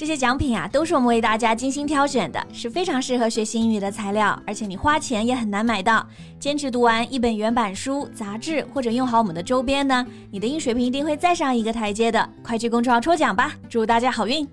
这些奖品啊，都是我们为大家精心挑选的，是非常适合学习英语的材料，而且你花钱也很难买到。坚持读完一本原版书、杂志，或者用好我们的周边呢，你的英语水平一定会再上一个台阶的。快去公众号抽奖吧，祝大家好运！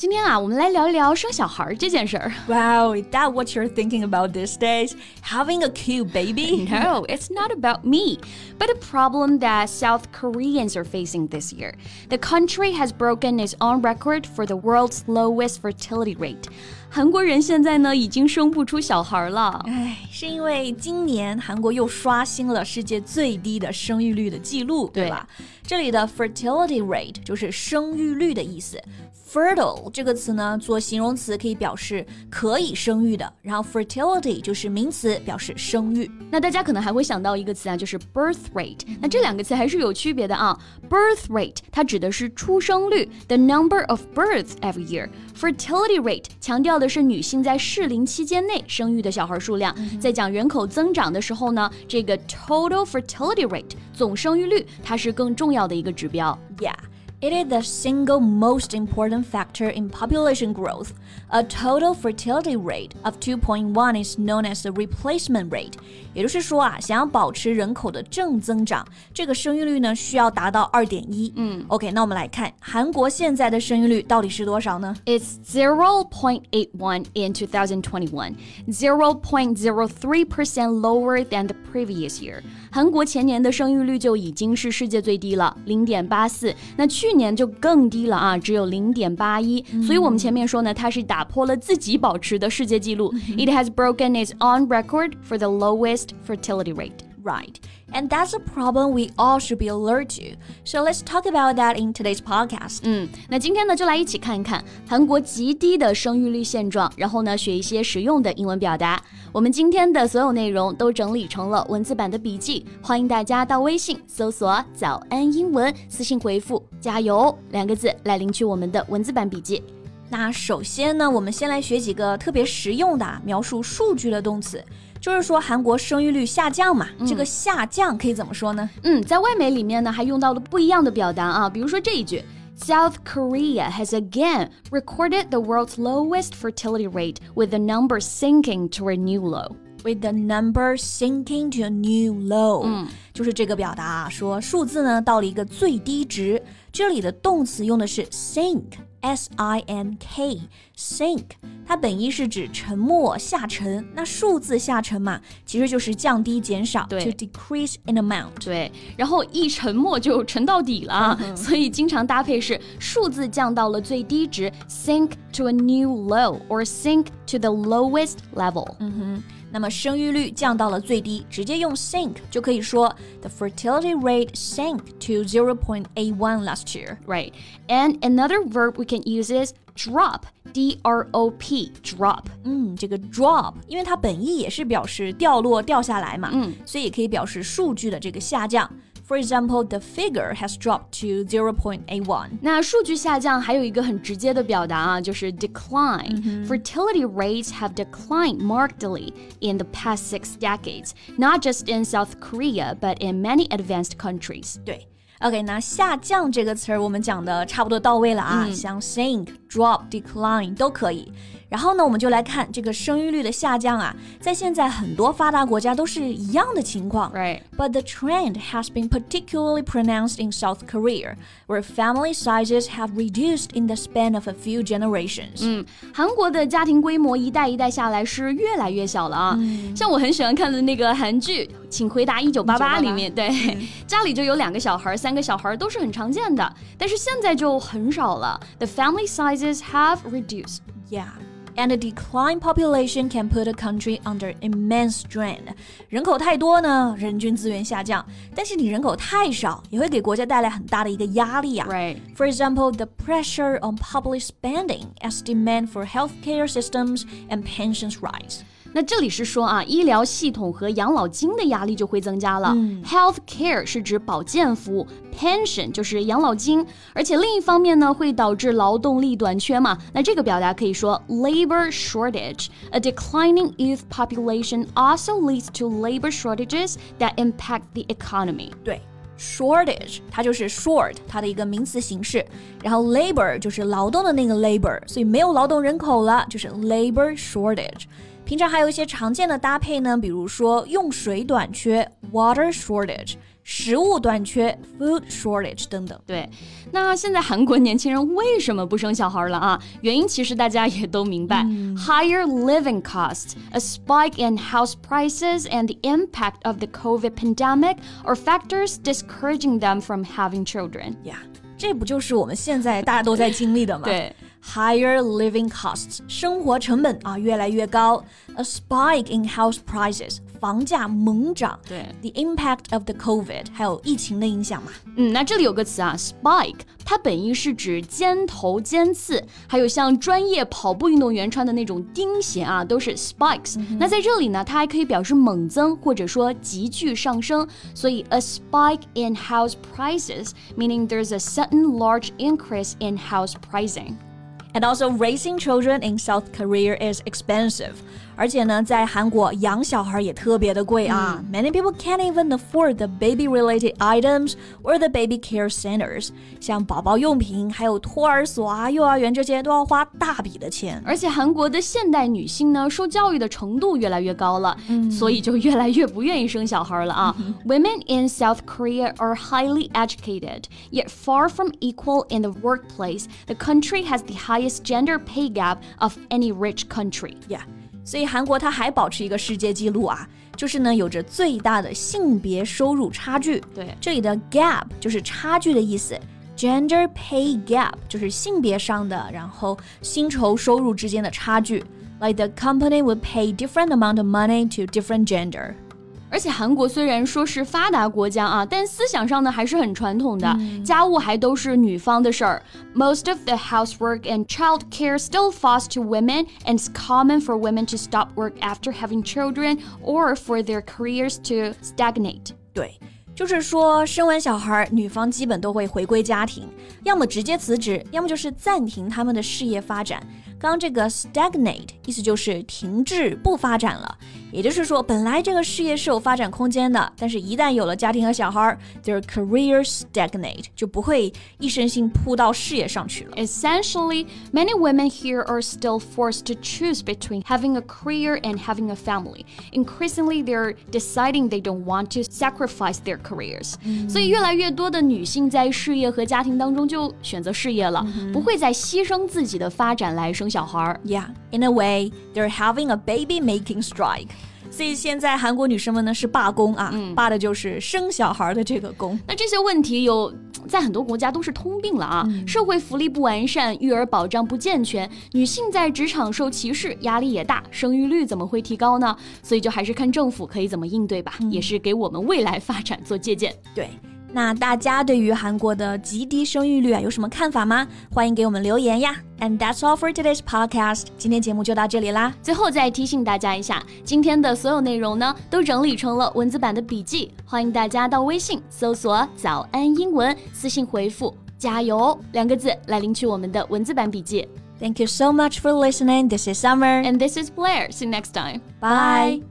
今天啊，我们来聊一聊生小孩这件事儿。Wow, is that what you're thinking about these days? Having a cute baby? No, it's not about me, but a problem that South Koreans are facing this year. The country has broken its own record for the world's lowest fertility rate. 韩国人现在呢已经生不出小孩了，哎，是因为今年韩国又刷新了世界最低的生育率的记录，对吧？ 这里的 fertility rate 就是生育率的意思。fertile 这个词呢，做形容词可以表示可以生育的，然后 fertility 就是名词，表示生育。那大家可能还会想到一个词啊，就是 birth rate。那这两个词还是有区别的啊。birth rate 它指的是出生率，the number of births every year。fertility rate 强调的是女性在适龄期间内生育的小孩数量。在讲人口增长的时候呢，这个 total fertility rate 总生育率它是更重要的一个指标。呀 It is the single most important factor in population growth. A total fertility rate of 2.1 is known as the replacement rate. 也就是说啊，想要保持人口的正增长，这个生育率呢需要达到二点一。嗯，OK，那我们来看韩国现在的生育率到底是多少呢？It's zero point eight one in 2021, zero point zero three percent lower than the previous year. 韩国前年的生育率就已经是世界最低了，零点八四。那去 年就更低了啊，只有零点八一。所以我们前面说呢，它是打破了自己保持的世界纪录。It has broken its own record for the lowest fertility rate. Right. And that's a problem we all should be alert to. So let's talk about that in today's podcast. 嗯，那今天呢，就来一起看一看韩国极低的生育率现状，然后呢，学一些实用的英文表达。我们今天的所有内容都整理成了文字版的笔记，欢迎大家到微信搜索“早安英文”，私信回复“加油”两个字来领取我们的文字版笔记。那首先呢，我们先来学几个特别实用的描述数据的动词。就是说韩国生育率下降嘛，这个下降可以怎么说呢？嗯，在外媒里面呢还用到了不一样的表达啊，比如说这一句：South Korea has again recorded the world's lowest fertility rate, with the number sinking to a new low. With the number sinking to a new low，嗯，就是这个表达啊，说数字呢到了一个最低值。这里的动词用的是 sink，s i n k，sink。它本意是指沉没、下沉，那数字下沉嘛，其实就是降低、减少对，to decrease in amount。对，然后一沉没就沉到底了，所以经常搭配是数字降到了最低值，sink to a new low or sink to the lowest level。嗯哼。 那么生育率降到了最低，直接用 sink 就可以说 the fertility rate sank to 0.81 last year. Right. And another verb we can use is drop. D R O P drop，嗯，这个 drop，因为它本意也是表示掉落、掉下来嘛，嗯，所以也可以表示数据的这个下降。For example, the figure has dropped to 0.81. 那数据下降还有一个很直接的表达啊，就是 decline. Fertility rates have declined markedly in the past six decades, not just in South Korea, but in many advanced countries. 对。OK，那下降这个词儿我们讲的差不多到位了啊，像 sink、 drop、decline 都可以。然后呢，我们就来看这个生育率的下降啊，在现在很多发达国家都是一样的情况。Right. But the trend has been particularly pronounced in South Korea, where family sizes have reduced in the span of a few generations. 嗯，韩国的家庭规模一代一代下来是越来越小了啊。嗯、像我很喜欢看的那个韩剧《请回答一九八八》里面，对，嗯、家里就有两个小孩、三个小孩都是很常见的，但是现在就很少了。The family sizes have reduced. Yeah. and a declined population can put a country under immense strain. 人口太多呢，人均资源下降；但是你人口太少，也会给国家带来很大的一个压力啊。Right. For example, the pressure on public spending as demand for healthcare systems and pensions rise. 那这里是说啊，医疗系统和养老金的压力就会增加了。Health care 是指保健服务，pension 就是养老金，而且另一方面呢，会导致劳动力短缺嘛。那这个表达可以说 labor shortage。A declining youth population also leads to labor shortages that impact the economy。对。shortage，它就是 short 它的一个名词形式，然后 labor 就是劳动的那个 labor，所以没有劳动人口了，就是 labor shortage。 平常还有一些常见的搭配呢，比如说用水短缺 water shortage。食物短缺 （food shortage） 等等。对，那现在韩国年轻人为什么不生小孩了啊？原因其实大家也都明白、嗯、：higher living costs, a spike in house prices, and the impact of the COVID pandemic are factors discouraging them from having children. Yeah，这不就是我们现在大家都在经历的吗？对。 higher living costs 生活成本啊越来越高，a spike in house prices 房价猛涨，对，the impact of the COVID 还有疫情的影响嘛。嗯，那这里有个词啊，spike，它本意是指尖头、尖刺，还有像专业跑步运动员穿的那种钉鞋啊，都是 spikes。那在这里呢，它还可以表示猛增或者说急剧上升，所以 a spike in house prices meaning there's a sudden large increase in house pricing. And also, raising children in South Korea is expensive. 而且呢，在韩国养小孩也特别的贵啊。嗯、Many people can't even afford the baby-related items or the baby care centers，像宝宝用品、还有托儿所啊、幼儿园这些都要花大笔的钱。而且韩国的现代女性呢，受教育的程度越来越高了，嗯、所以就越来越不愿意生小孩了啊。嗯、Women in South Korea are highly educated, yet far from equal in the workplace. The country has the highest gender pay gap of any rich country. Yeah. 所以韩国它还保持一个世界纪录啊，就是呢有着最大的性别收入差距。对，这里的 gap 就是差距的意思，gender pay gap 就是性别上的，然后薪酬收入之间的差距。Like the company would pay different amount of money to different gender. 而且韩国虽然说是发达国家啊，但思想上呢还是很传统的，嗯、家务还都是女方的事儿。Most of the housework and child care still falls to women, and it's common for women to stop work after having children or for their careers to stagnate. 对。就是说，生完小孩，女方基本都会回归家庭，要么直接辞职，要么就是暂停他们的事业发展。刚刚这个 stagnate 意思就是停滞不发展了，也就是说，本来这个事业是有发展空间的，但是一旦有了家庭和小孩，their career stagnate 就不会一身心扑到事业上去了。Essentially, many women here are still forced to choose between having a career and having a family. Increasingly, they're deciding they don't want to sacrifice their careers. 所以越来越多的女性在事业和家庭当中就选择事业了，不会再牺牲自己的发展来生。小孩 Yeah, in a way, they're having a baby making strike. 所以现在韩国女生们呢是罢工啊，嗯、罢的就是生小孩的这个工。那这些问题有在很多国家都是通病了啊，嗯、社会福利不完善，育儿保障不健全，女性在职场受歧视，压力也大，生育率怎么会提高呢？所以就还是看政府可以怎么应对吧，嗯、也是给我们未来发展做借鉴。对。那大家对于韩国的极低生育率啊有什么看法吗？欢迎给我们留言呀！And that's all for today's podcast。今天节目就到这里啦。最后再提醒大家一下，今天的所有内容呢都整理成了文字版的笔记，欢迎大家到微信搜索“早安英文”，私信回复“加油”两个字来领取我们的文字版笔记。Thank you so much for listening. This is Summer and this is Blair. See you next time. Bye.